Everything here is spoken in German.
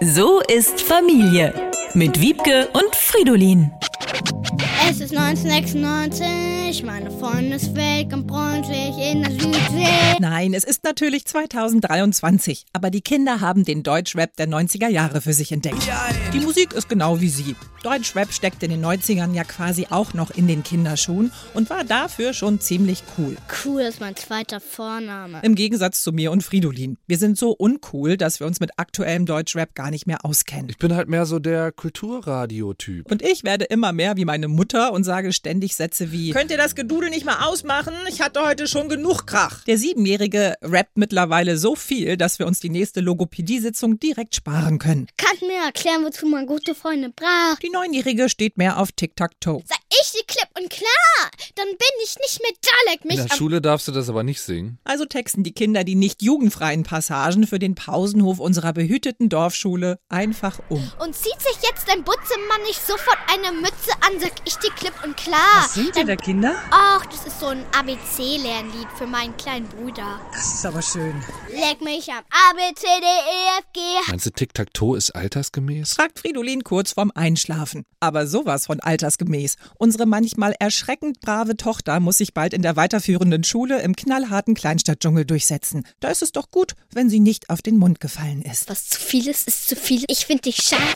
So ist Familie mit Wiebke und Fridolin. Es ist 1996, meine Freundin ist weg und freundlich in der Südsee. Nein, es ist natürlich 2023, aber die Kinder haben den Deutschrap der 90er Jahre für sich entdeckt. Die Musik ist genau wie sie. Deutschrap steckt in den 90ern ja quasi auch noch in den Kinderschuhen und war dafür schon ziemlich cool. Cool ist mein zweiter Vorname. Im Gegensatz zu mir und Fridolin. Wir sind so uncool, dass wir uns mit aktuellem Deutschrap gar nicht mehr auskennen. Ich bin halt mehr so der Kulturradio-Typ. Und ich werde immer mehr wie meine Mutter und sage ständig Sätze wie Könnt ihr das Gedudel nicht mal ausmachen? Ich hatte heute schon genug Krach. Der Siebenjährige rappt mittlerweile so viel, dass wir uns die nächste Logopädie-Sitzung direkt sparen können. Kannst mir erklären, wozu man gute Freunde braucht? Die Neunjährige steht mehr auf Tic-Tac-Toe. Sag ich die klipp und klar, dann bin ich nicht mit Dalek mich In der Schule darfst du das aber nicht singen. Also texten die Kinder die nicht jugendfreien Passagen für den Pausenhof unserer behüteten Dorfschule einfach um. und zieht sich jetzt dein Butzemann nicht sofort eine Mütze an, sag ich dir klipp und klar. Was singt ihr da, Kinder? Ach, das ist so ein ABC-Lernlied für meinen kleinen Bruder. Das ist aber schön. Leck mich am A, B, C, D, E, F, G, H. Meinst du, Tic-Tac-Toe ist altersgemäß? Fragt Fridolin kurz vorm Einschlafen. Aber sowas von altersgemäß. Unsere manchmal erschreckend brave Tochter muss sich bald in der weiterführenden Schule im knallharten Kleinstadtdschungel durchsetzen. Da ist es doch gut, wenn sie nicht auf den Mund gefallen ist. Was zu viel ist, ist zu viel. Ich find dich schade.